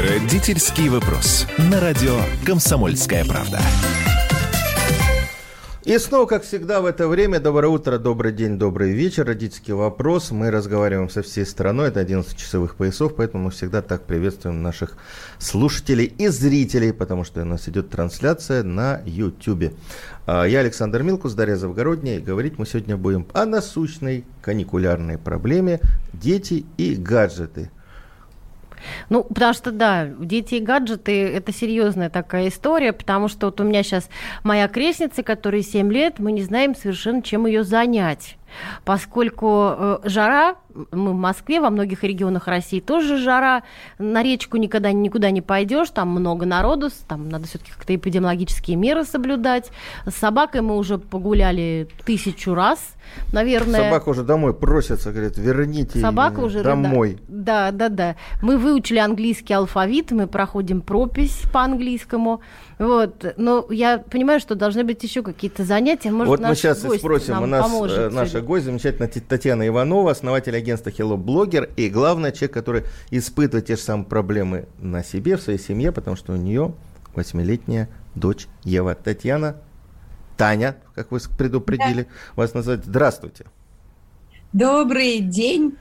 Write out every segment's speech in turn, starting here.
Родительский вопрос. На радио «Комсомольская правда». И снова, как всегда, в это время, доброе утро, добрый день, добрый вечер, родительский вопрос. Мы разговариваем со всей страной, это 11 часовых поясов, поэтому мы всегда так приветствуем наших слушателей и зрителей, потому что у нас идет трансляция на YouTube. А, Я Александр Милкус, Дарья Завгородняя, и говорить мы сегодня будем о насущной каникулярной проблеме «Дети и гаджеты». Ну, потому что, да, дети и гаджеты – это серьезная такая история, потому что вот у меня сейчас моя крестница, которой 7 лет, мы не знаем совершенно, чем ее занять поскольку э, жара, мы в Москве, во многих регионах России тоже жара, на речку никогда никуда не пойдешь, там много народу, там надо все-таки как-то эпидемиологические меры соблюдать. С собакой мы уже погуляли тысячу раз, наверное. Собака уже домой просится, говорит, верните Собака уже домой. Да, да, да. Мы выучили английский алфавит, мы проходим пропись по английскому. Вот. Но я понимаю, что должны быть еще какие-то занятия. Может, вот мы сейчас гость спросим, у нас поможет э, наша сегодня. гость, замечательная Татьяна Иванова, основатель агентства Hello Blogger, и главное, человек, который испытывает те же самые проблемы на себе, в своей семье, потому что у нее восьмилетняя дочь Ева. Татьяна, Таня, как вы предупредили, вас назвать. Здравствуйте. Добрый день,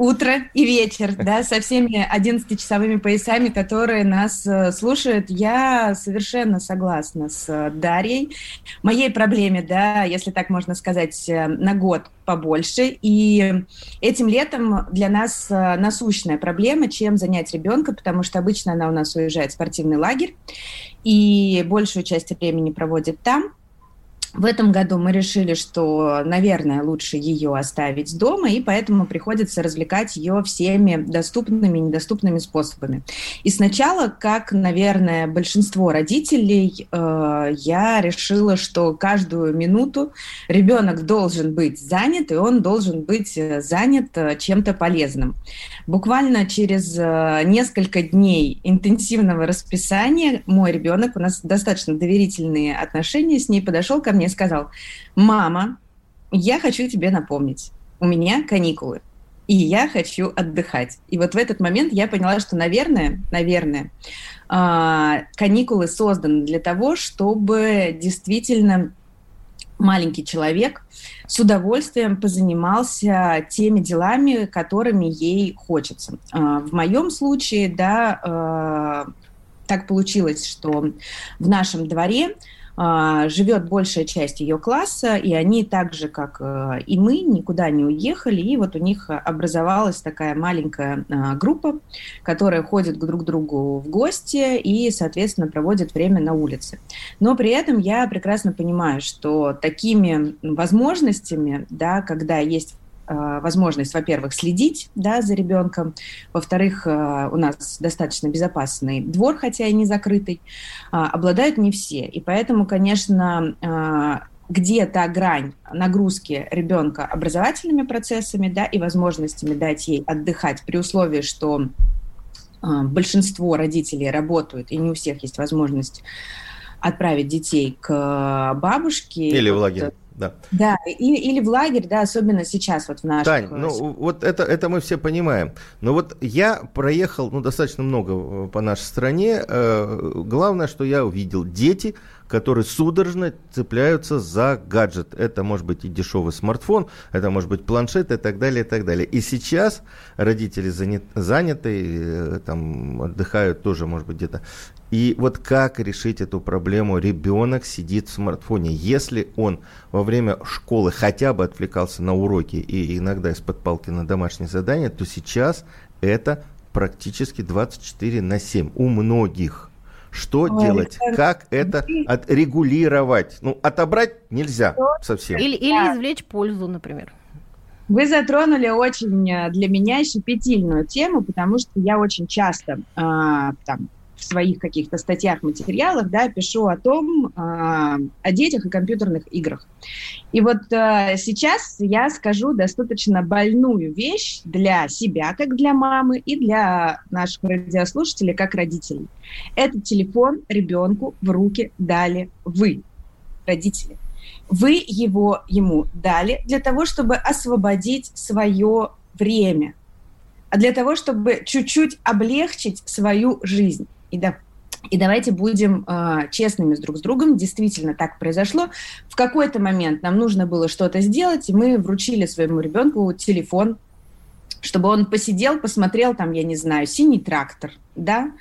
утро и вечер, да, со всеми 11-часовыми поясами, которые нас э, слушают. Я совершенно согласна с э, Дарьей. Моей проблеме, да, если так можно сказать, э, на год побольше. И этим летом для нас насущная проблема, чем занять ребенка, потому что обычно она у нас уезжает в спортивный лагерь и большую часть времени проводит там. В этом году мы решили, что, наверное, лучше ее оставить дома, и поэтому приходится развлекать ее всеми доступными и недоступными способами. И сначала, как, наверное, большинство родителей, э, я решила, что каждую минуту ребенок должен быть занят, и он должен быть э, занят э, чем-то полезным. Буквально через несколько дней интенсивного расписания мой ребенок, у нас достаточно доверительные отношения с ней, подошел ко мне и сказал, мама, я хочу тебе напомнить, у меня каникулы, и я хочу отдыхать. И вот в этот момент я поняла, что, наверное, наверное, а, каникулы созданы для того, чтобы действительно маленький человек с удовольствием позанимался теми делами, которыми ей хочется. А, В моем случае, да, а, так получилось, что в нашем дворе живет большая часть ее класса, и они так же, как э, и мы, никуда не уехали, и вот у них образовалась такая маленькая а, группа, которая ходит друг к другу в гости и, соответственно, проводит время на улице. Но при этом я прекрасно понимаю, что такими возможностями, да, когда есть возможность, во-первых, следить да, за ребенком, во-вторых, э, у нас достаточно безопасный двор, хотя и не закрытый, а, обладают не все. И поэтому, конечно, а, где та грань нагрузки ребенка образовательными процессами да, и возможностями дать ей отдыхать при условии, что большинство родителей работают, и не у всех есть возможность отправить детей к бабушке. Или в лагерь. Да. Да, и- или в лагерь, да, особенно сейчас вот в наших... Тань, ну вот это, это мы все понимаем. Но вот я проехал ну, достаточно много э, по нашей стране. Э, Главное, что я увидел дети, которые судорожно цепляются за гаджет. Это может быть и дешевый смартфон, это может быть планшет и так далее, и так далее. И сейчас родители занят, заняты, э, там отдыхают тоже, может быть, где-то. И вот как решить эту проблему? Ребенок сидит в смартфоне. Если он во время школы хотя бы отвлекался на уроки и иногда из-под палки на домашние задания, то сейчас это практически 24 на 7 у многих. Что Ой, делать? Александр, Как это отрегулировать? Ну, отобрать нельзя совсем. Или, или извлечь пользу, например. Вы затронули очень э, для меня щепетильную тему, потому что я очень часто а, там, в своих каких-то статьях, материалах, да, пишу о том, э, о детях и компьютерных играх. И вот э, сейчас я скажу достаточно больную вещь для себя, как для мамы, и для наших радиослушателей, как родителей. Этот телефон ребенку в руки дали вы, родители. Вы его ему дали для того, чтобы освободить свое время, а для того, чтобы чуть-чуть облегчить свою жизнь. И да, и давайте будем э, честными с друг с другом. Действительно так произошло. В какой-то момент нам нужно было что-то сделать, и мы вручили своему ребенку телефон, чтобы он посидел, посмотрел там, я не знаю, синий трактор, да.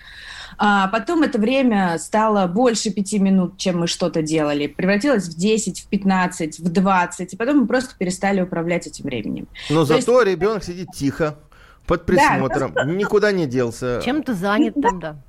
А потом это время стало больше пяти минут, чем мы что-то делали. Превратилось в 10, в 15, в 20. И потом мы просто перестали управлять этим временем. Но То зато есть... ребенок сидит тихо, под присмотром, да, никуда не делся. Чем-то занят там,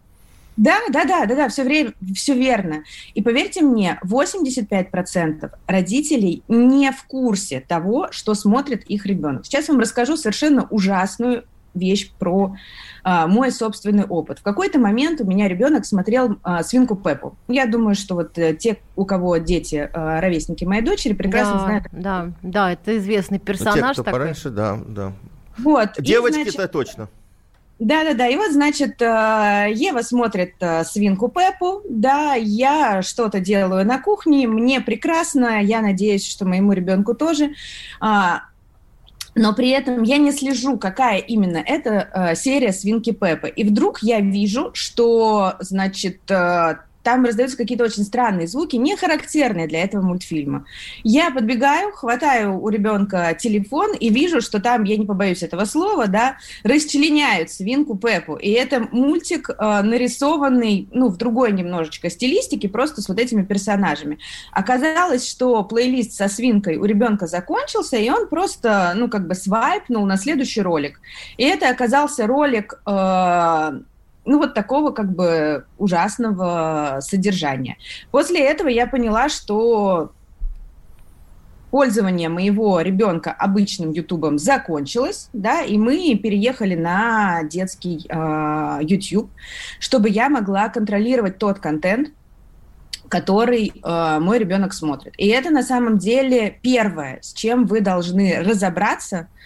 да. Да, да, да, да, все время, все верно. И поверьте мне, 85% родителей не в курсе того, что смотрит их ребенок. Сейчас я вам расскажу совершенно ужасную вещь про а, мой собственный опыт. В какой-то момент у меня ребенок смотрел а, свинку Пеппу. Я думаю, что вот а, те, у кого дети а, ровесники моей дочери, прекрасно да, знают. Да, да, это известный персонаж. Ну, те, кто такой. пораньше, да, да. Вот. Девочки-то точно. Да-да-да, и вот, значит, э, Ева смотрит э, свинку Пеппу, да, я что-то делаю на кухне, мне прекрасно, я надеюсь, что моему ребенку тоже, а, но при этом я не слежу, какая именно это э, серия свинки Пеппы. И вдруг я вижу, что, значит, там раздаются какие-то очень странные звуки, не характерные для этого мультфильма. Я подбегаю, хватаю у ребенка телефон и вижу, что там, я не побоюсь этого слова, да, расчленяют свинку Пеппу. И это мультик, э, нарисованный, ну, в другой немножечко стилистике, просто с вот этими персонажами. Оказалось, что плейлист со свинкой у ребенка закончился, и он просто, ну, как бы свайпнул на следующий ролик. И это оказался ролик э, ну, вот такого как бы ужасного содержания. После этого я поняла, что пользование моего ребенка обычным Ютубом закончилось, да, и мы переехали на детский э, YouTube, чтобы я могла контролировать тот контент, который э, мой ребенок смотрит. И это на самом деле первое, с чем вы должны разобраться – а,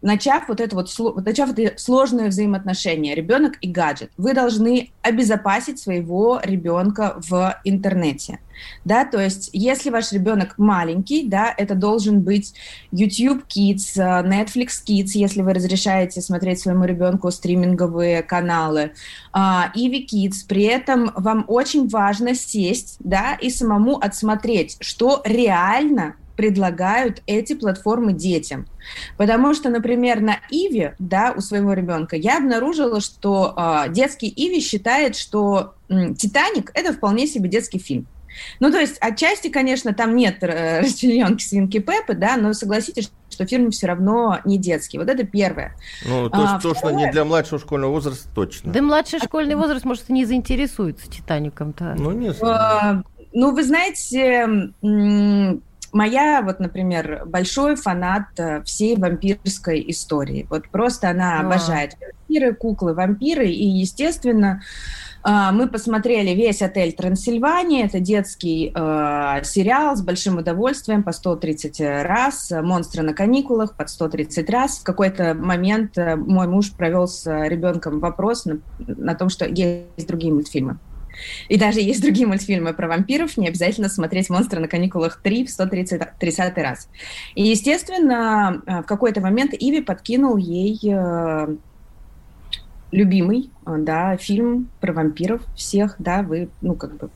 начав вот это вот, начав это сложное взаимоотношение, ребенок и гаджет, вы должны обезопасить своего ребенка в интернете. Да, то есть, если ваш ребенок маленький, да, это должен быть YouTube Kids, Netflix Kids, если вы разрешаете смотреть своему ребенку стриминговые каналы, Иви uh, Kids. При этом вам очень важно сесть, да, и самому отсмотреть, что реально предлагают эти платформы детям. Потому что, например, на Иви, да, у своего ребенка, я обнаружила, что э, детский Иви считает, что э, Титаник это вполне себе детский фильм. Ну, то есть, отчасти, конечно, там нет э, расчлененки свинки Пеппы, да, но согласитесь, что фильм все равно не детский. Вот это первое. Ну, то, а, точно второе... не для младшего школьного возраста, точно. Да младший школьный возраст, может, не заинтересуется Титаником-то. Ну, не знаю. А, ну, вы знаете, моя, вот, например, большой фанат э, всей вампирской истории. Вот просто она а. обожает вампиры, куклы, вампиры, и, естественно, э, мы посмотрели весь отель Трансильвания. Это детский э, сериал с большим удовольствием по 130 раз. Монстры на каникулах под 130 раз. В какой-то момент э, мой муж провел с ребенком вопрос на, на том, что есть другие мультфильмы. И даже есть другие мультфильмы про вампиров, не обязательно смотреть «Монстры на каникулах 3» в 130 раз. И, естественно, э, в какой-то момент Иви подкинул ей э, любимый, э, да, фильм про вампиров всех, да, вы, ну, как бы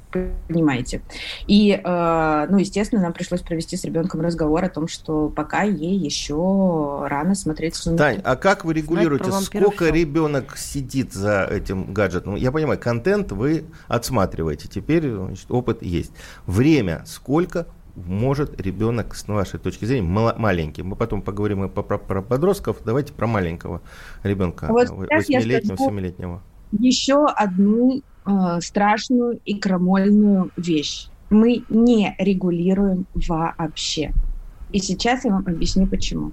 понимаете. И, э, ну, естественно, нам пришлось провести с ребенком разговор о том, что пока ей еще рано смотреть «Сумерки». Тань, а как вы регулируете, сколько все. ребенок сидит за этим гаджетом? Я понимаю, контент вы отсматриваете, теперь значит, опыт есть. Время сколько может ребенок, с вашей точки зрения, маленький. Мы потом поговорим про, про, про подростков. Давайте про маленького ребенка, вот 8-летнего, 7-летнего. Еще одну э, страшную и крамольную вещь. Мы не регулируем вообще. И сейчас я вам объясню, почему.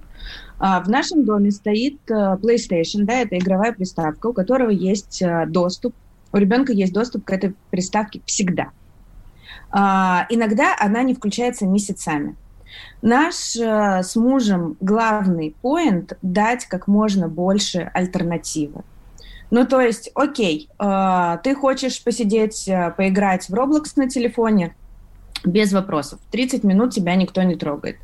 А, в нашем доме стоит э, PlayStation, да, это игровая приставка, у которого есть э, доступ У ребенка есть доступ к этой приставке всегда. А, иногда она не включается месяцами. Наш э, с мужем главный поинт – дать как можно больше альтернативы. Ну, то есть, окей, э, ты хочешь посидеть, э, поиграть в Roblox на телефоне, без вопросов. 30 минут тебя никто не трогает.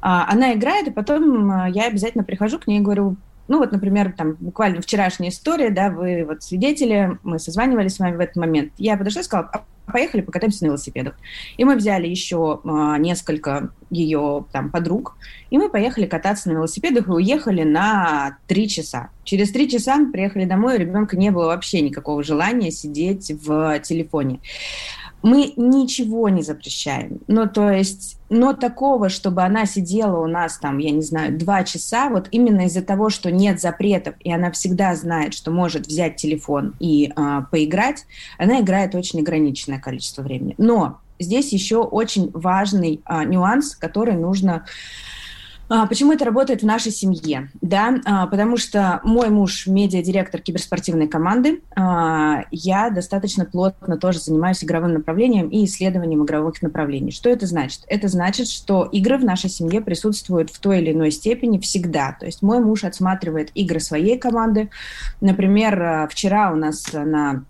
А, она играет, и потом э, я обязательно прихожу к ней и говорю, ну вот, например, там буквально вчерашняя история, да, вы вот свидетели, мы созванивались с вами в этот момент. Я подошла и сказала, «А поехали покатаемся на велосипедах. И мы взяли еще а, несколько ее там подруг, и мы поехали кататься на велосипедах и уехали на три часа. Через три часа мы приехали домой, у ребенка не было вообще никакого желания сидеть в телефоне мы ничего не запрещаем. Ну, то есть, но такого, чтобы она сидела у нас там, я не знаю, два часа, вот именно из-за того, что нет запретов, и она всегда знает, что может взять телефон и э, поиграть, она играет очень ограниченное количество времени. Но здесь еще очень важный э, нюанс, который нужно почему это работает в нашей семье? Да, а, потому что мой муж медиа-директор киберспортивной команды. А, я достаточно плотно тоже занимаюсь игровым направлением и исследованием игровых направлений. Что это значит? Это значит, что игры в нашей семье присутствуют в той или иной степени всегда. То есть мой муж отсматривает игры своей команды. Например, вчера у нас на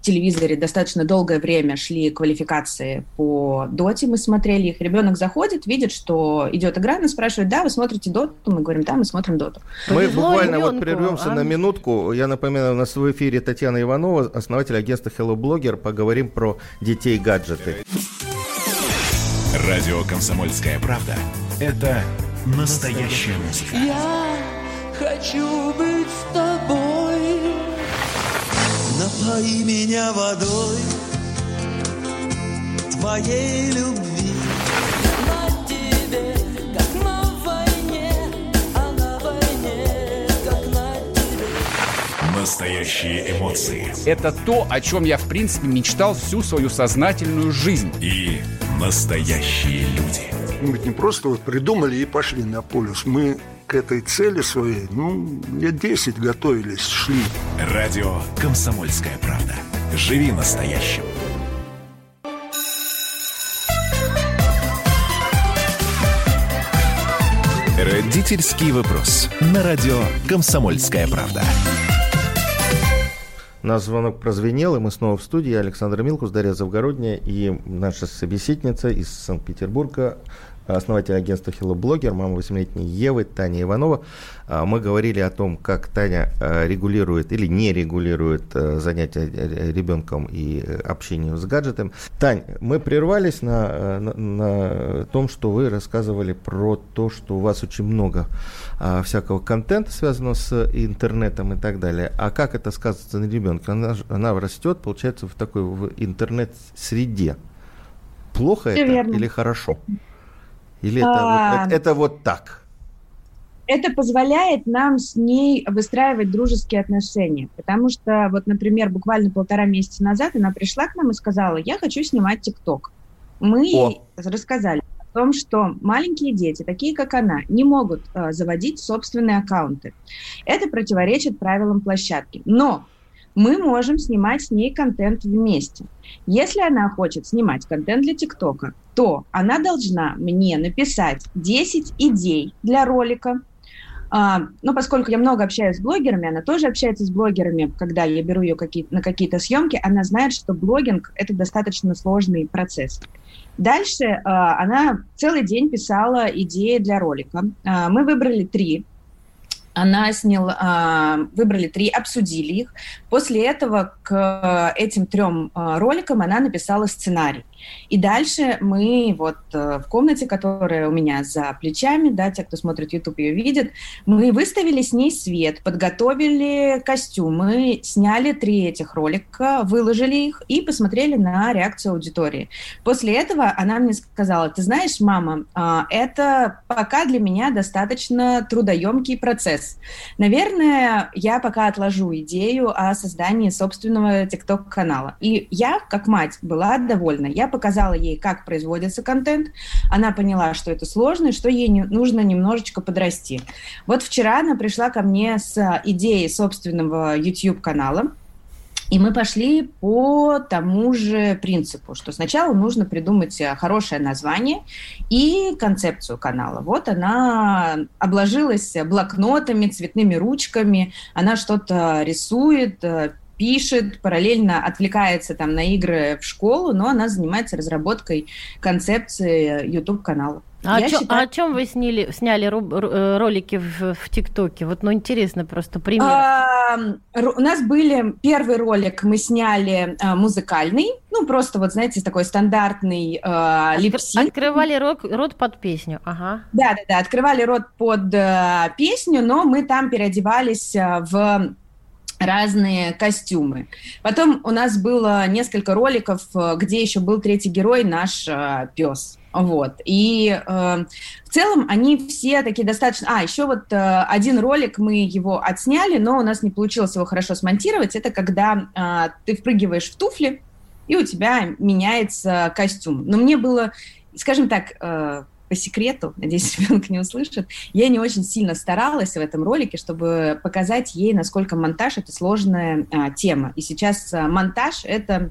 телевизоре достаточно долгое время шли квалификации по доте, мы смотрели их. Ребенок заходит, видит, что идет игра, и спрашивает, да, вы смотрите доту? Мы говорим, да, мы смотрим доту. Мы Повезло буквально ребенку, вот прервемся а? на минутку. Я напоминаю, у нас в эфире Татьяна Иванова, основатель агентства Hello Blogger. Поговорим про детей-гаджеты. Радио «Комсомольская правда» — это настоящая музыка. Я хочу быть с тобой Напои меня водой твоей любви. На тебе, как на войне, а на войне, как на тебе. Настоящие эмоции. Это то, о чем я, в принципе, мечтал всю свою сознательную жизнь. И настоящие люди. Мы ведь не просто вот придумали и пошли на полюс. Мы к этой цели своей, ну, лет 10 готовились, шли. Радио «Комсомольская правда». Живи настоящим. Родительский вопрос. На радио «Комсомольская правда». Наш звонок прозвенел, и мы снова в студии. Александр Милкус, Дарья Завгородняя и наша собеседница из Санкт-Петербурга основатель агентства Hello Blogger, мама 8-летней Евы, Таня Иванова. А, мы говорили о том, как Таня а, регулирует или не регулирует а, занятия ребенком и общение с гаджетом. Тань, мы прервались на, на, на том, что вы рассказывали про то, что у вас очень много всякого контента, связанного с интернетом и так далее. А как это сказывается на ребенке? Она, она растет, получается, в такой в интернет-среде. Плохо Все это верно. или хорошо? Или это, а, вот, это, вот так? Это позволяет нам с ней выстраивать дружеские отношения. Потому что, вот, например, буквально полтора месяца назад она пришла к нам и сказала, я хочу снимать ТикТок. Мы О. ей рассказали о том, что маленькие дети, такие как она, не могут э, заводить собственные аккаунты. Это противоречит правилам площадки. Но мы можем снимать с ней контент вместе. Если она хочет снимать контент для ТикТока, то она должна мне написать 10 идей для ролика, а, ну, поскольку я много общаюсь с блогерами, она тоже общается с блогерами, когда я беру ее какие на какие-то съемки, она знает, что блогинг – это достаточно сложный процесс. Дальше э, она целый день писала идеи для ролика. Э, мы выбрали три она сняла, выбрали три, обсудили их. После этого к этим трем а, роликам она написала сценарий. И дальше мы вот э, в комнате, которая у меня за плечами, да, те, кто смотрит YouTube, ее видят, мы выставили с ней свет, подготовили костюмы, сняли три этих ролика, выложили их и посмотрели на реакцию аудитории. После этого она мне сказала, ты знаешь, мама, а, это пока для меня достаточно трудоемкий процесс. Наверное, я пока отложу идею о создании собственного TikTok-канала. И я, как мать, была довольна. Я показала ей, как производится контент. Она поняла, что это сложно и что ей не, нужно немножечко подрасти. Вот вчера она пришла ко мне с идеей собственного YouTube-канала. И мы пошли по тому же принципу, что сначала нужно придумать э, хорошее название и концепцию канала. Вот она обложилась блокнотами, цветными ручками, она что-то рисует, э, пишет, параллельно отвлекается там на игры в школу, но она занимается разработкой концепции YouTube-канала. А, чё- считаю- а о чем вы сняли, сняли э, ролики в, в ТикТоке? Вот, ну, интересно просто пример. А, У нас были первый ролик мы сняли а, музыкальный, ну просто вот знаете такой стандартный а, липсинг. Открывали рот, рот под песню. Ага. Да, да, да, открывали рот под э, песню, но мы там переодевались э, в разные костюмы. Потом у нас было несколько роликов, э, где еще был третий герой, наш э, пес. Вот. И э, в целом они все такие достаточно... А, еще вот э, один ролик, мы его отсняли, но у нас не получилось его хорошо смонтировать. Это когда э, ты впрыгиваешь в туфли, и у тебя меняется костюм. Но мне было, скажем так, э, по секрету, надеюсь, ребенок не услышит, я не очень сильно старалась в этом ролике, чтобы показать ей, насколько монтаж это сложная а, тема. И сейчас а, монтаж это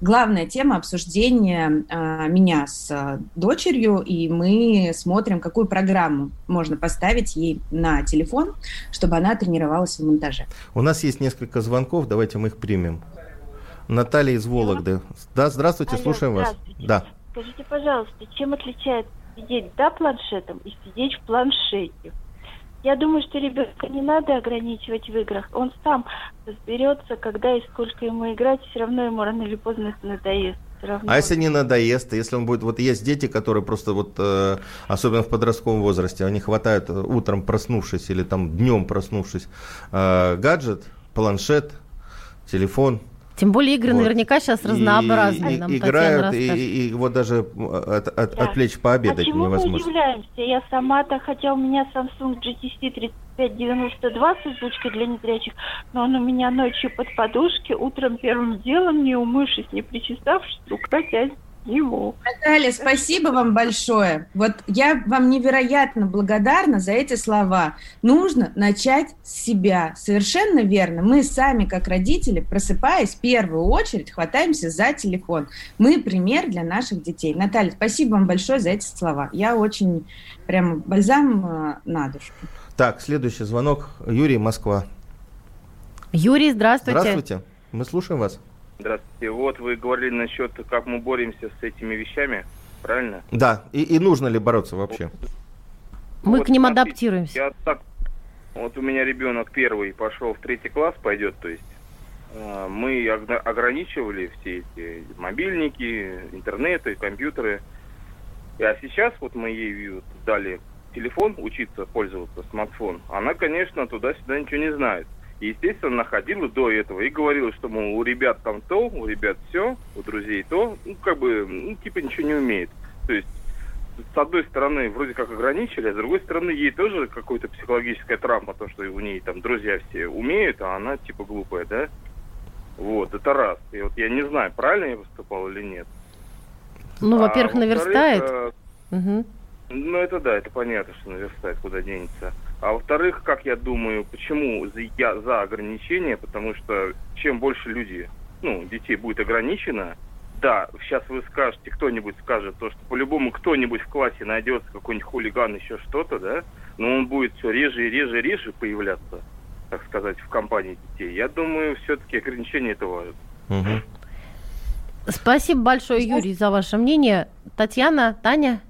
главная тема обсуждения а, меня с а, дочерью, и мы смотрим, какую программу можно поставить ей на телефон, чтобы она тренировалась в монтаже. У нас есть несколько звонков, давайте мы их примем. Наталья из Вологды. Да, здравствуйте, Алло, слушаем вас. здравствуйте. Да. Скажите, пожалуйста, чем отличается сидеть за планшетом и сидеть в планшете? Я думаю, что ребенка не надо ограничивать в играх. Он сам разберется, когда и сколько ему играть, все равно ему рано или поздно это надоест. А если не надоест, если он будет... Вот есть дети, которые просто вот, э, особенно в подростковом возрасте, они хватают э, утром проснувшись или там днем проснувшись э, гаджет, планшет, телефон. Тем более игры Вот. наверняка сейчас И- разнообразные. и- Нам играют, и, расскажет. и его даже э, от- от- Да. отвлечь пообедать а чему мы невозможно. удивляемся? Я сама-то, хотя у меня Samsung GTC 3592 с озвучкой для незрячих, но он у меня ночью под подушки, утром первым делом, не умывшись, не причесавшись, рука тянет нему. Наталья, спасибо вам большое. Вот я вам невероятно благодарна за эти слова. Нужно начать с себя. Совершенно верно. Мы сами, как родители, просыпаясь, в первую очередь хватаемся за телефон. Мы пример для наших детей. Наталья, спасибо вам большое за эти слова. Я очень прям бальзам э, на душу. Так, следующий звонок. Юрий, Москва. Юрий, здравствуйте. Здравствуйте. Мы слушаем вас. Здравствуйте. Вот вы говорили насчет, как мы боремся с этими вещами, правильно? Да, и, и нужно ли бороться вообще? Мы Вот к ним смотрите, адаптируемся. Я так, вот у меня ребенок первый пошел в третий класс, пойдет, то есть э, мы ограничивали все эти мобильники, интернеты, компьютеры. А сейчас вот мы ей вот дали телефон учиться пользоваться, смартфон. Она, конечно, туда-сюда ничего не знает. И, естественно, она ходила до этого и говорила, что, мол, у ребят там то, у ребят все, у друзей то, ну, как бы, ну, типа ничего не умеет. То есть с одной стороны, вроде как ограничили, а с другой стороны, ей тоже какая-то психологическая травма, то, что у ней там друзья все умеют, а она типа глупая, да? Вот, это раз. И вот я не знаю, правильно я выступал или нет. Ну, А во-первых, наверстает. э, Мгм. ну, это да, это понятно, что наверстает, куда денется. А во-вторых, как я думаю, почему за- я за ограничения? Потому что чем больше люди, ну, детей будет ограничено, да, сейчас вы скажете, кто-нибудь скажет то, что по-любому кто-нибудь в классе найдется, какой-нибудь хулиган, еще что-то, да, но он будет все реже и реже и реже появляться, так сказать, в компании детей. Я думаю, все-таки ограничения это важно. Мгм. Спасибо большое, Юрий, за ваше мнение. Татьяна, Таня?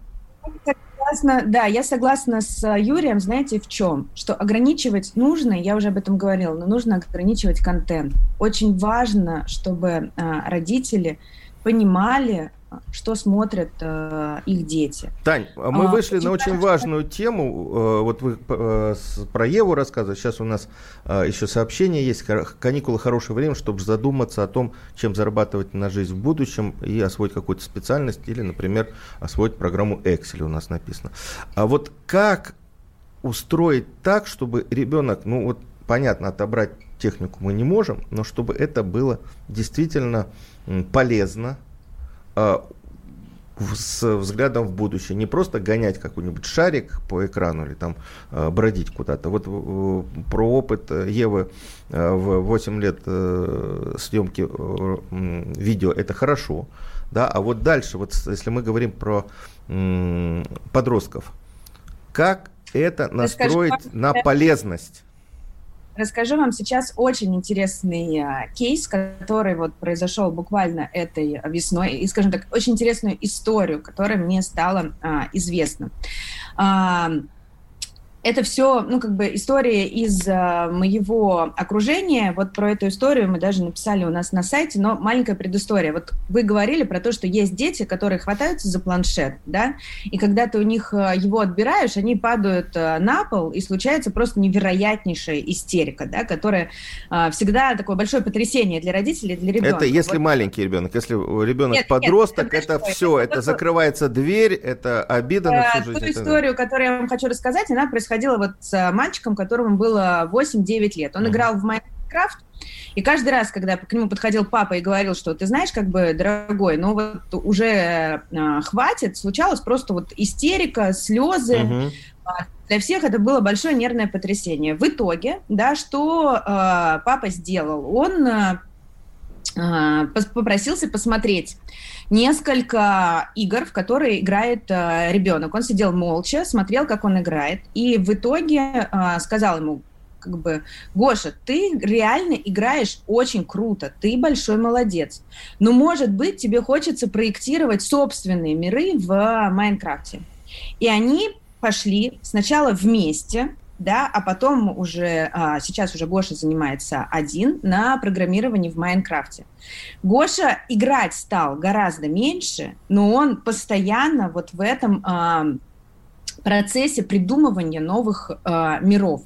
Согласна, да, я согласна с э, Юрием, знаете, в чем? Что ограничивать нужно, я уже об этом говорила, но нужно ограничивать контент. Очень важно, чтобы э, родители понимали, что смотрят э, их дети. Тань, а мы А, вышли на очень важную тему. Э, Вот вы э, про Еву рассказывали. Сейчас у нас э, еще сообщение есть. Каникулы хорошее время, чтобы задуматься о том, чем зарабатывать на жизнь в будущем и освоить какую-то специальность или, например, освоить программу Excel у нас написано. А вот как устроить так, чтобы ребенок, ну вот понятно, отобрать технику мы не можем, но чтобы это было действительно полезно, с взглядом в будущее. Не просто гонять какой-нибудь шарик по экрану или там э, бродить куда-то. Вот э, про опыт э, Евы э, в 8 лет съемки видео это хорошо. Да? А вот дальше, вот если мы говорим про подростков, как это настроить вам, на полезность? Расскажу вам сейчас очень интересный а, кейс, который вот произошел буквально этой весной, и, скажем так, очень интересную историю, которая мне стала а, известна. А, это все, ну, как бы история из а, моего окружения. Вот про эту историю мы даже написали у нас на сайте, но маленькая предыстория. Вот вы говорили про то, что есть дети, которые хватаются за планшет, да, и когда ты у них а, его отбираешь, они падают а, на пол, и случается просто невероятнейшая истерика, да, которая а, всегда такое большое потрясение для родителей, для ребенка. Это если Вот. маленький ребенок. Если ребенок Нет, нет, подросток, это это что? все. Это Это закрывается дверь, это обида на Э, всю жизнь. Ту это- историю, которую я вам хочу рассказать, она происходила вот с э, мальчиком, которому было 8-9 лет. Он Мгм. играл в Майнкрафт, и каждый раз, когда к нему подходил папа и говорил, что ты знаешь, как бы, дорогой, ну вот уже э, хватит, случалось просто вот истерика, слезы. Мгм. Для всех это было большое нервное потрясение. В итоге, да, что э, папа сделал? Он э, э, попросился посмотреть несколько игр, в которые играет э, ребенок. Он сидел молча, смотрел, как он играет, и в итоге э, сказал ему, как бы, Гоша, ты реально играешь очень круто, ты большой молодец. Но, может быть, тебе хочется проектировать собственные миры в Майнкрафте. И они пошли сначала вместе, да, а потом уже, а, сейчас уже Гоша занимается один на программировании в Майнкрафте. Гоша играть стал гораздо меньше, но он постоянно вот в этом а, процессе придумывания новых а, миров.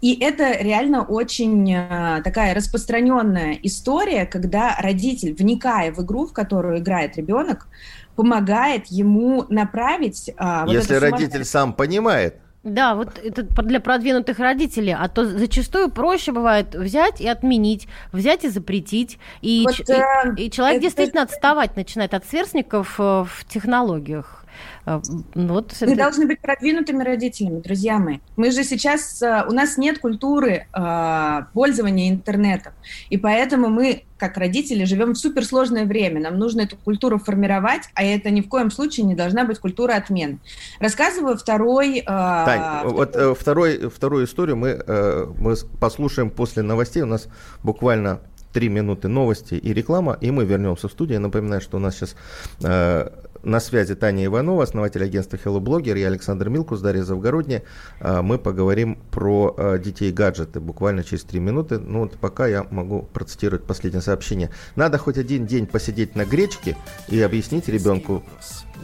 И это реально очень а, такая распространенная история, когда родитель, вникая в игру, в которую играет ребенок, помогает ему направить... а, вот Если родитель сам понимает, Да, вот это для продвинутых родителей, а то зачастую проще бывает взять и отменить, взять и запретить, и, Вот, ч- э, и- и человек это- действительно отставать начинает от сверстников э, в технологиях. Э, ну Вот Мы это- должны быть продвинутыми родителями, друзья мои. Мы же сейчас, э, у нас нет культуры э, пользования интернетом, и поэтому мы, как родители, живем в суперсложное время. Нам нужно эту культуру формировать, а это ни в коем случае не должна быть культура отмен. Рассказываю второй... э, Тань, вот э, второй, вторую историю мы, э, мы послушаем после новостей. У нас буквально три минуты новости и реклама, и мы вернемся в студию. Я напоминаю, что у нас сейчас э, на связи Таня Иванова, основатель агентства Hello Blogger, я Александр Милкус, Дарья Завгородняя. Э, мы поговорим про э, детей гаджеты буквально через три минуты. Ну вот пока я могу процитировать последнее сообщение. Надо хоть один день посидеть на гречке и объяснить ребенку,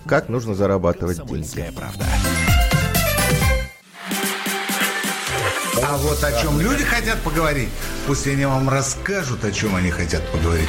как нужно зарабатывать деньги. «Комсомольская правда». А вот о чем люди хотят поговорить, пусть они вам расскажут, о чем они хотят поговорить.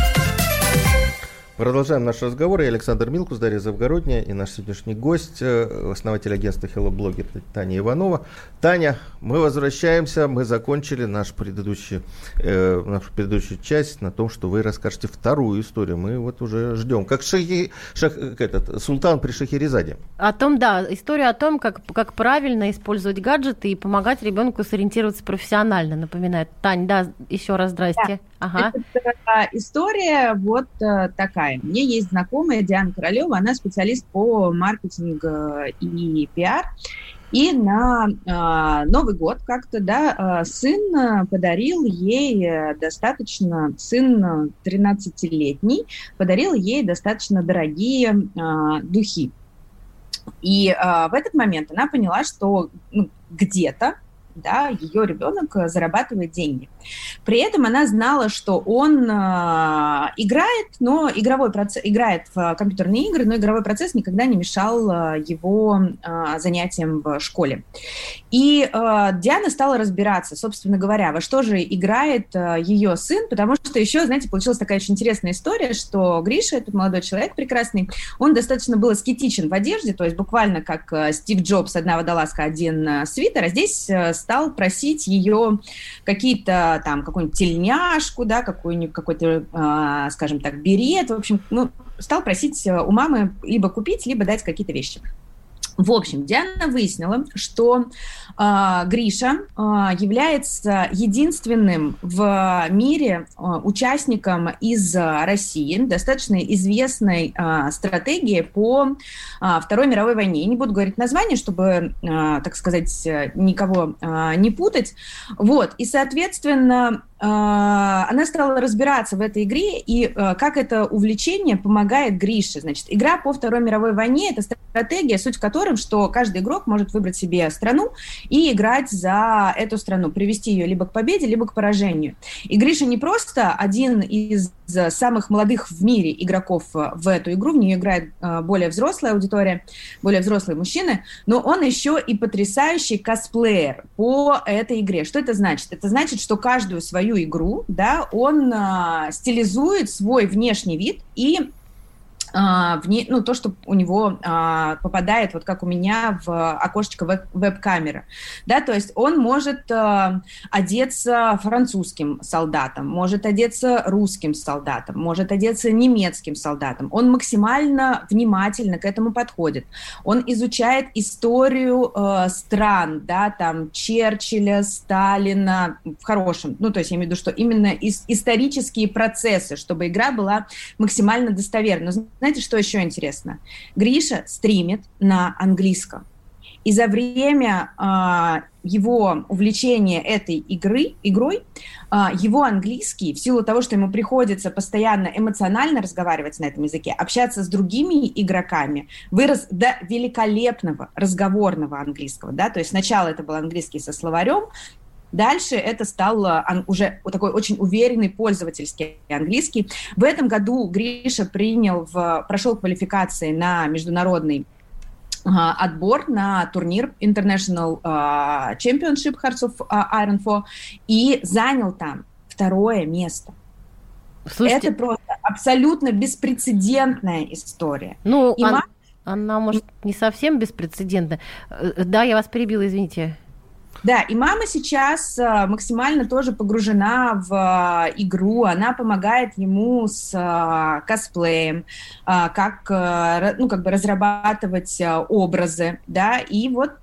Продолжаем наш разговор. Я Александр Милкус, Дарья Завгородняя и наш сегодняшний гость, э, основатель агентства Hello Blogger Таня Иванова. Таня, мы возвращаемся. Мы закончили наш предыдущий, э, нашу предыдущую часть на том, что вы расскажете вторую историю. Мы вот уже ждем. Как шахи, шах, э, этот, султан при Шахерезаде. О том, да, история о том, как, как правильно использовать гаджеты и помогать ребенку сориентироваться профессионально, напоминает. Тань, да, еще раз здрасте. Ага. Это, история вот э, такая. Мне есть знакомая Диана Королева, она специалист по маркетингу и пиар. И на а, Новый год как-то, да, а, сын а, подарил ей э, достаточно, сын э, 13-летний, подарил ей достаточно дорогие а, духи. И а, в этот момент она поняла, что ну, где-то да, ее ребенок э, зарабатывает деньги. При этом она знала, что он э, играет, но игровой процесс, играет в компьютерные игры, но игровой процесс никогда не мешал э, его занятиям в школе. И Диана стала разбираться, собственно говоря, во что же играет ее сын, потому что еще, знаете, получилась такая очень интересная история, что Гриша, этот молодой человек прекрасный, он достаточно был аскетичен в одежде, то есть буквально как Стив Джобс, одна водолазка, один свитер, а здесь стал просить ее какие-то там, какую-нибудь тельняшку, да, какой-нибудь, какой-то, э, скажем так, берет, в общем, ну, стал просить э, у мамы либо купить, либо дать какие-то вещи. В общем, Диана выяснила, что Гриша э, является единственным в мире э, участником из России достаточно известной стратегии по Второй мировой войне. Я не буду говорить название, чтобы, так сказать, никого не путать. Вот. И, соответственно, она стала разбираться в этой игре и как это увлечение помогает Грише. Значит, игра по Второй мировой войне – это стратегия, суть в котором, что каждый игрок может выбрать себе страну и играть за эту страну, привести ее либо к победе, либо к поражению. И Гриша не просто один из самых молодых в мире игроков в эту игру, в нее играет э, более взрослая аудитория, более взрослые мужчины, но он еще и потрясающий косплеер по этой игре. Что это значит? Это значит, что каждую свою игру, да, он э, стилизует свой внешний вид и в ней, ну, то, что у него а, попадает, вот как у меня, в окошечко веб- веб-камеры, да, то есть он может а, одеться французским солдатом, может одеться русским солдатом, может одеться немецким солдатом, он максимально внимательно к этому подходит, он изучает историю а, стран, да, там, Черчилля, Сталина, в хорошем, ну, то есть я имею в виду, что именно ис- исторические процессы, чтобы игра была максимально достоверна. Знаете, что еще интересно? Гриша стримит на английском. И за время э, его увлечения этой игры, игрой, э, его английский, в силу того, что ему приходится постоянно эмоционально разговаривать на этом языке, общаться с другими игроками, вырос до великолепного разговорного английского. Да? То есть сначала это был английский со словарем, Дальше это стал уже такой очень уверенный пользовательский английский. В этом году Гриша принял в, прошел квалификации на международный а, отбор на турнир International а, Championship Hearts of а, Iron 4 и занял там второе место. Слушайте- Это просто абсолютно беспрецедентная история. Ну, И ан- мама- она, может, не совсем беспрецедентна. Э, Да, я вас перебила, извините. Да, и мама сейчас а, максимально тоже погружена в а, игру, она помогает ему с а, косплеем, как, ну, как бы разрабатывать образы, да, и вот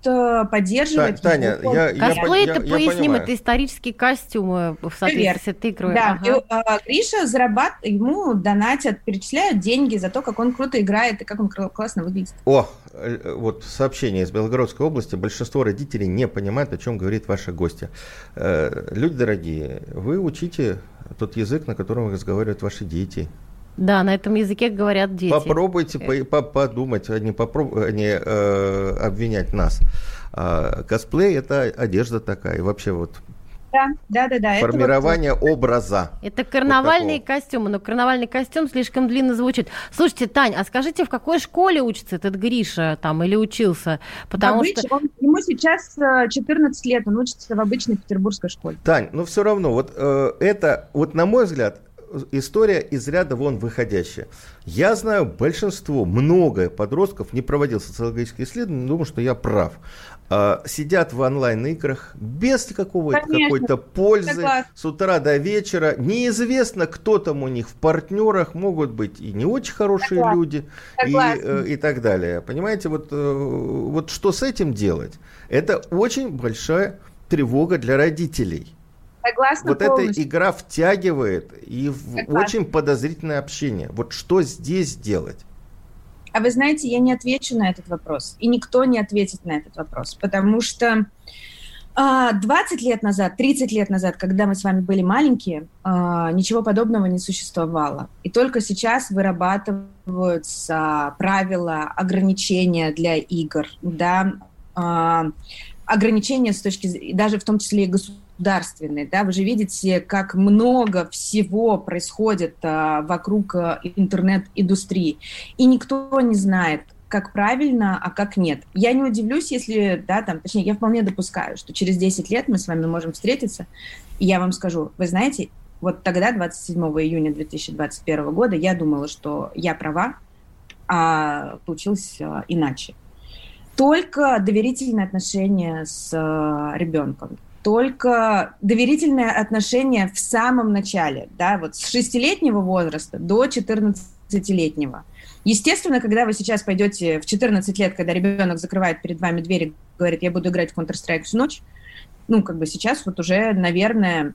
поддерживает... Та- Таня, его- я- я Косплей, я- это я поясним, понимаю. это исторические костюмы в соответствии с этой игрой. Да, Ага. и, а, Гриша зарабатывает, ему донатят, перечисляют деньги за то, как он круто играет и как он классно выглядит. О, э, вот сообщение из Белгородской области. Большинство родителей не понимают, о чем говорит ваша гостья. Э, Люди дорогие, вы учите тот язык, на котором разговаривают ваши дети. Да, на этом языке говорят дети. Попробуйте по- по- подумать, а не, попроб- а не э, обвинять нас. А, косплей это одежда такая. И вообще вот Да, да, да, да. это вот- формирование образа. Это карнавальные Вот костюмы, но карнавальный костюм слишком длинно звучит. Слушайте, Тань, а скажите, в какой школе учится этот Гриша там или учился? Потому Обыч- что... он- ему сейчас э, 14 лет, он учится в обычной петербургской школе. Тань, ну все равно, вот э, это, вот на мой взгляд, история из ряда вон выходящая. Я знаю большинство, много подростков, не проводил социологические исследования, но думаю, что я прав. А, сидят в онлайн-играх без какого-то какой-то пользы согласна. с утра до вечера. Неизвестно, кто там у них в партнерах, могут быть и не очень хорошие Согласна. люди, и, Согласна. э, и так далее. Понимаете, вот, э, вот что с этим делать? Это очень большая тревога для родителей. Согласна Вот эта полностью. игра втягивает и в Согласна. очень подозрительное общение. Вот что здесь делать? А вы знаете, я не отвечу на этот вопрос, и никто не ответит на этот вопрос, потому что а, 20 лет назад, 30 лет назад, когда мы с вами были маленькие, а, ничего подобного не существовало. И только сейчас вырабатываются правила ограничения для игр, да, а, ограничения с точки зрения, даже в том числе и государственные, да, вы же видите, как много всего происходит а, вокруг а, интернет-индустрии, и никто не знает, как правильно, а как нет. Я не удивлюсь, если, да, там, точнее, я вполне допускаю, что через 10 лет мы с вами можем встретиться, и я вам скажу, вы знаете, вот тогда, 27 июня 2021 года, я думала, что я права, а получилось а, иначе. Только доверительные отношения с а, ребенком, только доверительное отношение в самом начале, да, вот с шестилетнего возраста до 14-летнего. Естественно, когда вы сейчас пойдете в 14 лет, когда ребенок закрывает перед вами дверь и говорит, я буду играть в Counter-Strike всю ночь, ну, как бы сейчас вот уже, наверное,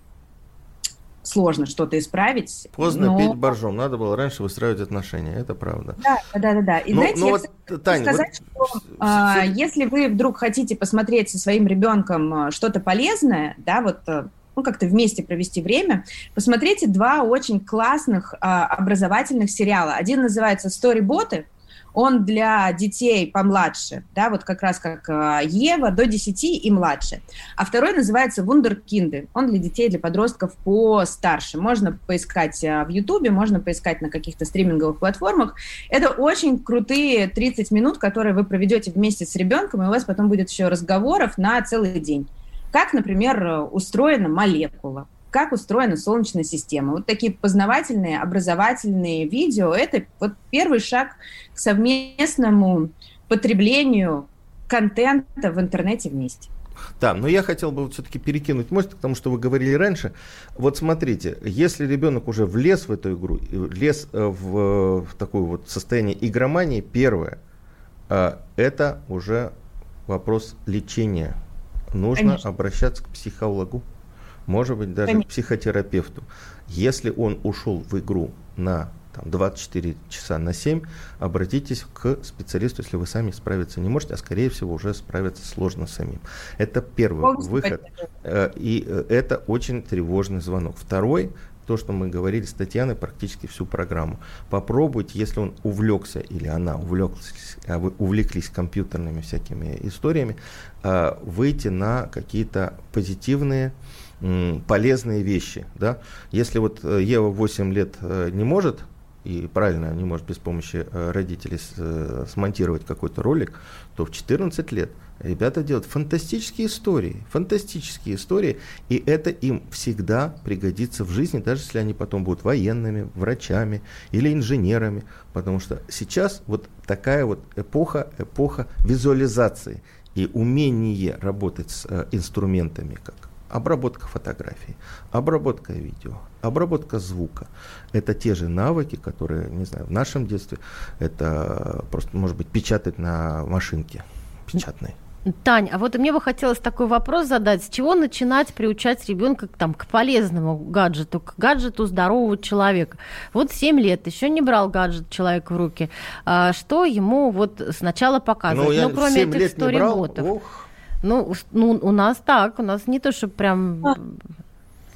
сложно что-то исправить. Поздно но... петь боржом. Надо было раньше выстраивать отношения. Это правда. Да, да, да, да. И Ну, знаете, ну я вот, Таня, сказать, вот что а, если вы вдруг хотите посмотреть со своим ребенком а, что-то полезное, да, вот а, ну, как-то вместе провести время, посмотрите два очень классных а, образовательных сериала. Один называется «Сториботы», он для детей помладше, да, вот как раз как а, Ева, до 10 и младше. А второй называется «Вундеркинды», он для детей, для подростков постарше. Можно поискать а, в Ютубе, можно поискать на каких-то стриминговых платформах. Это очень крутые 30 минут, которые вы проведете вместе с ребенком, и у вас потом будет еще разговоров на целый день. Как, например, устроена молекула, как устроена Солнечная система. Вот такие познавательные, образовательные видео – это вот первый шаг к совместному потреблению контента в интернете вместе. Да, но я хотел бы вот все-таки перекинуть мост к тому, что вы говорили раньше. Вот смотрите, если ребенок уже влез в эту игру, и влез э, в, в такое вот состояние игромании, первое, э, это уже вопрос лечения. Нужно Конечно. обращаться к психологу, может быть, даже Конечно. к психотерапевту. Если он ушел в игру на там, 24 часа на 7, обратитесь к специалисту, если вы сами справиться не можете, а скорее всего уже справиться сложно самим. Это первый Полностью выход. Э, И э, это очень тревожный звонок. Второй, то, что мы говорили с Татьяной практически всю программу. Попробуйте, если он увлекся или она увлеклась, а увлеклись компьютерными всякими историями, э, выйти на какие-то позитивные, полезные вещи. Да? Если вот э, Ева 8 лет э, не может и правильно не может без помощи э, родителей смонтировать какой-то ролик, то в 14 лет ребята делают фантастические истории, фантастические истории, и это им всегда пригодится в жизни, даже если они потом будут военными, врачами или инженерами, потому что сейчас вот такая вот эпоха, эпоха визуализации и умение работать с инструментами, как обработка фотографий, обработка видео, обработка звука. Это те же навыки, которые, не знаю, в нашем детстве это просто, может быть, печатать на машинке печатной. Тань, а вот мне бы хотелось такой вопрос задать. С чего начинать приучать ребенка к, там, к полезному гаджету, к гаджету здорового человека? Вот 7 лет, еще не брал гаджет человек в руки. А что ему вот сначала показывать? Ну, я ну, кроме 7 этих лет не брал, ох. Ну, ну, у нас так, у нас не то, что прям...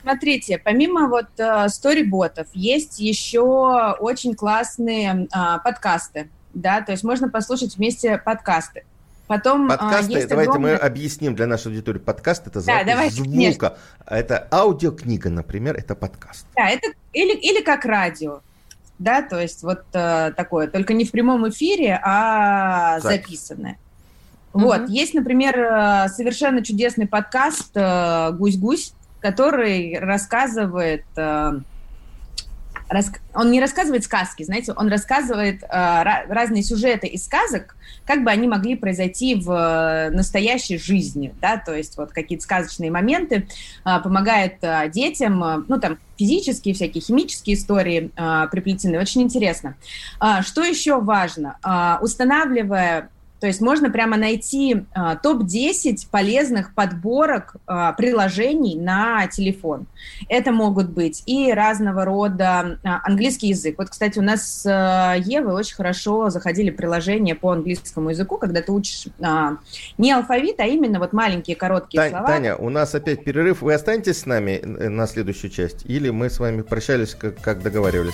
Смотрите, помимо вот э, сториботов, есть еще очень классные а, подкасты, да, то есть можно послушать вместе подкасты. Потом а, Подкасты, есть давайте мы огромное- объясним для нашей аудитории. Подкаст это Да, запись давайте, звука. конечно. Это аудиокнига, например, это подкаст. Да, это или, или как радио, да, то есть вот э, такое, только не в прямом эфире, а Запись. записанное. Вот, есть, например, э, совершенно чудесный подкаст э, «Гусь-гусь», который рассказывает... э, рас- Он не рассказывает сказки, знаете, он рассказывает э, ра- разные сюжеты из сказок, как бы они могли произойти в э, настоящей жизни, да, то есть вот какие-то сказочные моменты, помогает детям, ну, там, физические всякие, химические истории а, приплетены. Очень интересно. А, Что еще важно? А, Устанавливая то есть можно прямо найти а, топ-10 полезных подборок а, приложений на телефон. Это могут быть и разного рода а, английский язык. Вот, кстати, у нас с а, Евой очень хорошо заходили приложения по английскому языку, когда ты учишь а, не алфавит, а именно вот маленькие короткие Тань- слова. Таня, у нас опять перерыв. Вы останетесь с нами э, на следующую часть? Или мы с вами прощались, как, как договаривались?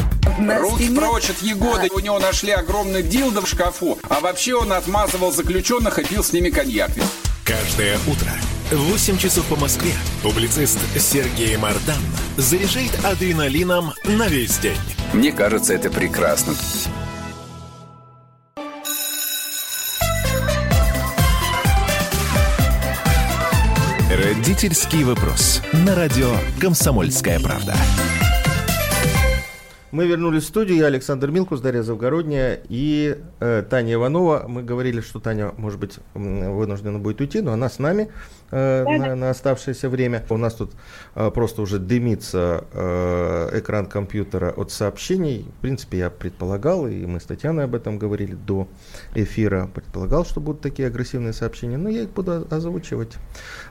На Руки стене- прочь от Егоды. У него нашли огромный дилдо в шкафу. А вообще он отмазывал заключенных и пил с ними коньяк. Каждое утро в 8 часов по Москве публицист Сергей Мардан заряжает адреналином на весь день. Мне кажется, это прекрасно. Родительский вопрос. На радио «Комсомольская правда». Мы вернулись в студию. Я Александр Милкус, Дарья Завгородняя и э, Таня Иванова. Мы говорили, что Таня, может быть, вынуждена будет уйти, но она с нами э, на, на оставшееся время. У нас тут э, просто уже дымится э, экран компьютера от сообщений. В принципе, я предполагал, и мы с Татьяной об этом говорили до эфира, предполагал, что будут такие агрессивные сообщения, но я их буду озвучивать.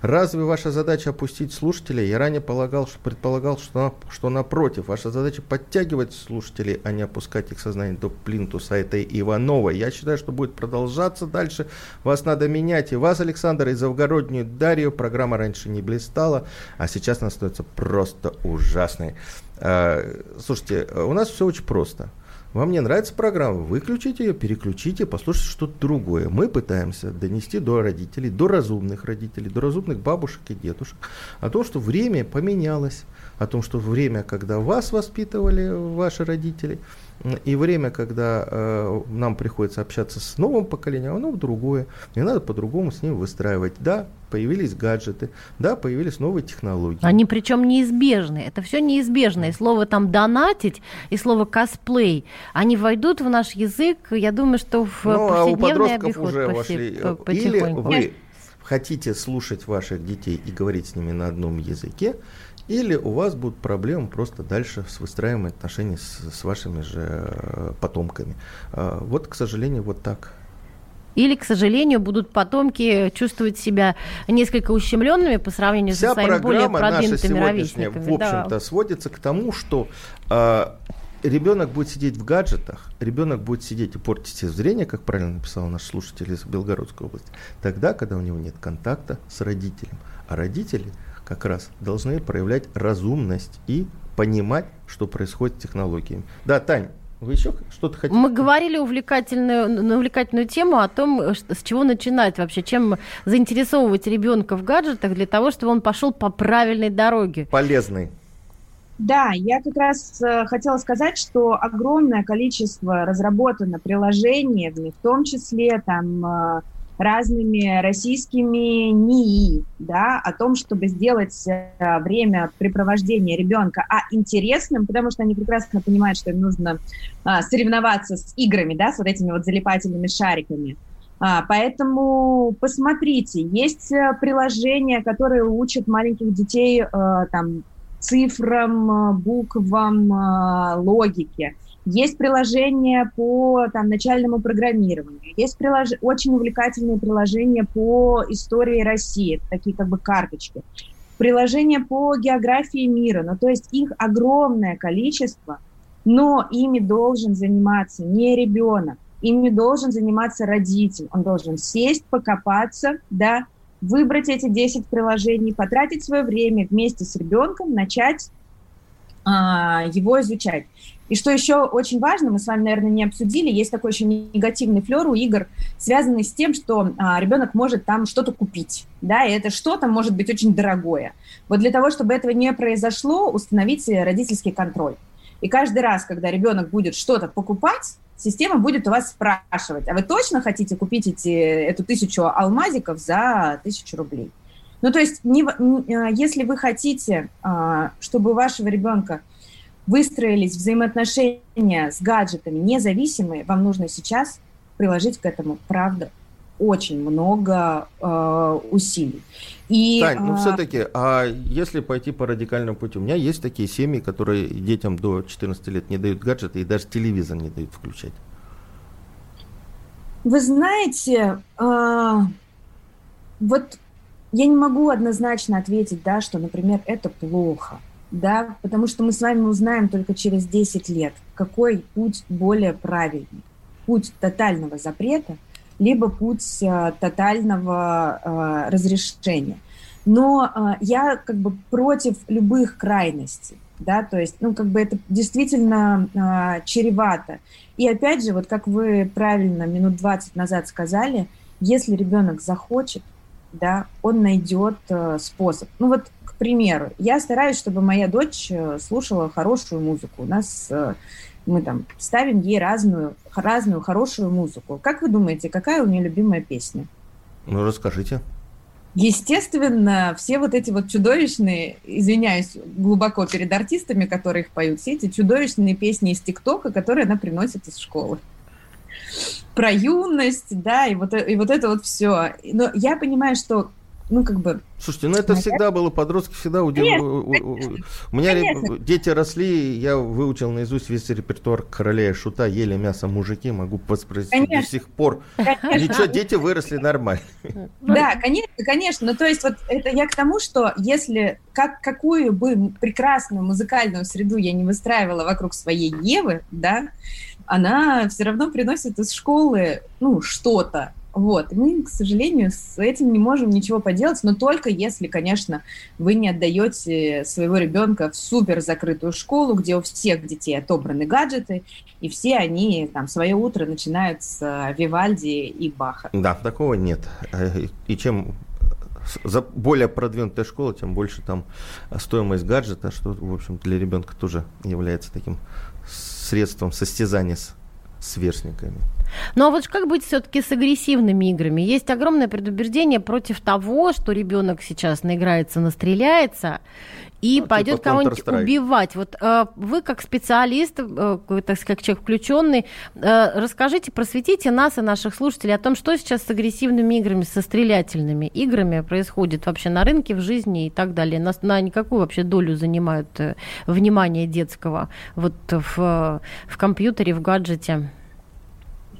Разве ваша задача опустить слушателей? Я ранее полагал, что, предполагал, что, что напротив, ваша задача подтягивать слушателей, а не опускать их сознание до плинтуса этой Ивановой. Я считаю, что будет продолжаться дальше. Вас надо менять. И вас, Александр, и Завгороднюю Дарью. Программа раньше не блистала, а сейчас она становится просто ужасной. Э, Слушайте, у нас все очень просто. Вам не нравится программа, выключите ее, переключите, послушайте что-то другое. Мы пытаемся донести до родителей, до разумных родителей, до разумных бабушек и дедушек о том, что время поменялось, о том, что время, когда вас воспитывали ваши родители, и время, когда э, нам приходится общаться с новым поколением, оно другое. И надо по-другому с ним выстраивать. Да, появились гаджеты, да, появились новые технологии. Они причем неизбежны. Это все неизбежно. И слово там донатить, и слово косплей, они войдут в наш язык, я думаю, что в Ну, а у повседневный подростков обиход уже вошли. по- Или вы хотите слушать ваших детей и говорить с ними на одном языке, или у вас будут проблемы просто дальше с выстраиванием отношений с, с вашими же э, потомками. А, Вот, к сожалению, вот так. Или, к сожалению, будут потомки чувствовать себя несколько ущемленными по сравнению Вся со своими более наша продвинутыми сегодняшняя, ровесниками. в Да. общем-то, сводится к тому, что а, ребенок будет сидеть в гаджетах, ребенок будет сидеть и портить себе зрение, как правильно написал наш слушатель из Белгородской области, тогда, когда у него нет контакта с родителем. А родители как раз должны проявлять разумность и понимать, что происходит с технологиями. Да, Тань, вы еще что-то хотите? Мы говорили увлекательную, на увлекательную тему о том, с чего начинать вообще, чем заинтересовывать ребенка в гаджетах для того, чтобы он пошел по правильной дороге. Полезный. Да, я как раз э, хотела сказать, что огромное количество разработано приложений, в том числе там э, разными российскими НИИ, да, о том, чтобы сделать э, времяпрепровождение ребенка а интересным, потому что они прекрасно понимают, что им нужно а, соревноваться с играми, да, с вот этими вот залипательными шариками. А, поэтому посмотрите, есть э, приложения, которые учат маленьких детей э, там цифрам, буквам, логике. Есть приложения по там, начальному программированию, есть прилож... очень увлекательные приложения по истории России, такие как бы карточки, приложения по географии мира, ну то есть их огромное количество, но ими должен заниматься не ребенок, ими должен заниматься родитель, он должен сесть, покопаться, да, выбрать эти 10 приложений, потратить свое время вместе с ребенком, начать а, его изучать. И что еще очень важно, мы с вами, наверное, не обсудили, есть такой еще негативный флер у игр, связанный с тем, что а, ребенок может там что-то купить, да, и это что-то может быть очень дорогое. Вот для того, чтобы этого не произошло, установите родительский контроль. И каждый раз, когда ребенок будет что-то покупать, система будет у вас спрашивать, а вы точно хотите купить эти, эту тысячу алмазиков за тысячу рублей? Ну, то есть, не, не, если вы хотите, а, чтобы у вашего ребенка выстроились взаимоотношения с гаджетами независимые, вам нужно сейчас приложить к этому, правда, очень много э, усилий. И, Тань, ну а, все-таки, а если пойти по радикальному пути? У меня есть такие семьи, которые детям до 14 лет не дают гаджеты и даже телевизор не дают включать. Вы знаете, э, вот я не могу однозначно ответить, да, что, например, это плохо, да, потому что мы с вами узнаем только через 10 лет, какой путь более правильный. Путь тотального запрета, либо путь э, тотального э, разрешения. Но э, я как бы против любых крайностей, да, то есть, ну, как бы это действительно э, чревато. И опять же, вот как вы правильно минут 20 назад сказали, если ребенок захочет, да, он найдет э, способ. Ну вот, примеру, я стараюсь, чтобы моя дочь э, слушала хорошую музыку. У нас э, мы там ставим ей разную, разную хорошую музыку. Как вы думаете, какая у нее любимая песня? Ну, расскажите. Естественно, все вот эти вот чудовищные, извиняюсь глубоко перед артистами, которые их поют, все эти чудовищные песни из ТикТока, которые она приносит из школы. Про юность, да, и вот, и вот это вот все. Но я понимаю, что ну, как бы... Слушайте, ну это всегда было, подростки всегда удел... Конечно, у, меня конечно. дети росли, я выучил наизусть весь репертуар короля и шута, ели мясо мужики, могу воспроизвести до сих пор. Конечно. Ничего, дети выросли нормально. Да, конечно, конечно. Ну, то есть вот это я к тому, что если как, какую бы прекрасную музыкальную среду я не выстраивала вокруг своей Евы, да, она все равно приносит из школы, ну, что-то. Вот. Мы, к сожалению, с этим не можем ничего поделать, но только если, конечно, вы не отдаете своего ребенка в супер закрытую школу, где у всех детей отобраны гаджеты, и все они там свое утро начинают с э, Вивальди и Баха. Да, такого нет. Э, И чем за более продвинутая школа, тем больше там стоимость гаджета, что, в общем, для ребенка тоже является таким средством состязания с сверстниками. Ну а вот как быть все-таки с агрессивными играми? Есть огромное предубеждение против того, что ребенок сейчас наиграется, настреляется и Ну, пойдет типа кого-нибудь убивать. Вот э, вы как специалист, э, так сказать, как человек включенный, э, расскажите, просветите нас и наших слушателей о том, что сейчас с агрессивными играми, со стрелятельными играми происходит вообще на рынке, в жизни и так далее. Нас на никакую вообще долю занимают э, внимания детского вот в, в компьютере, в гаджете.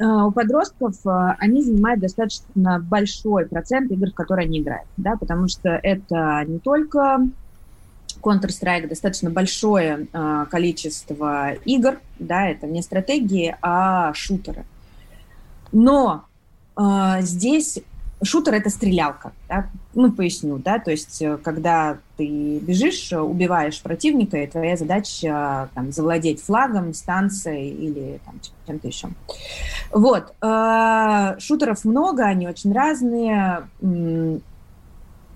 А, у подростков а, они занимают достаточно большой процент игр, в которые они играют, да, потому что это не только Counter-Strike, достаточно большое а, количество игр, да, это не стратегии, а шутеры. Но здесь шутер это стрелялка, да? ну поясню, да, то есть э, когда ты бежишь, э, убиваешь противника, и твоя задача там, завладеть флагом, станцией или там, чем-то еще. Вот, э, шутеров много, они очень разные,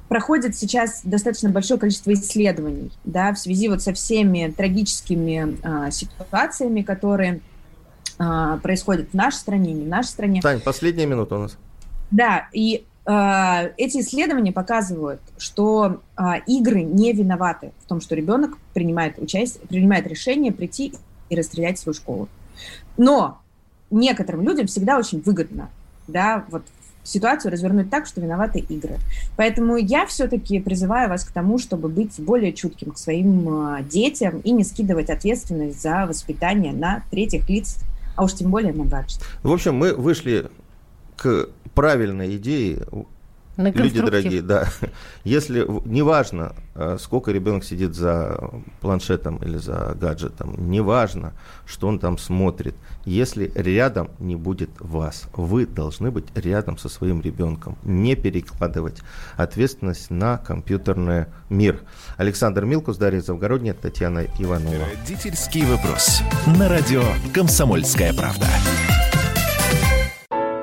проходит сейчас достаточно большое количество исследований, да, в связи вот со всеми трагическими а, ситуациями, которые а, происходят в нашей стране, не в нашей стране. Тань, последняя минута у нас. Да, и э, эти исследования показывают, что э, игры не виноваты в том, что ребенок принимает участие, принимает решение прийти и расстрелять свою школу. Но некоторым людям всегда очень выгодно, да, вот ситуацию развернуть так, что виноваты игры. Поэтому я все-таки призываю вас к тому, чтобы быть более чутким к своим э, детям и не скидывать ответственность за воспитание на третьих лиц, а уж тем более на гаджет. В общем, мы вышли к правильной идее. На Люди дорогие, да. Если неважно, э, сколько ребенок сидит за планшетом или за гаджетом, неважно, что он там смотрит, если рядом не будет вас, вы должны быть рядом со своим ребенком, не перекладывать ответственность на компьютерный мир. Александр Милкус, Дарья Завгородняя, Татьяна Иванова. Родительский вопрос. На радио «Комсомольская правда».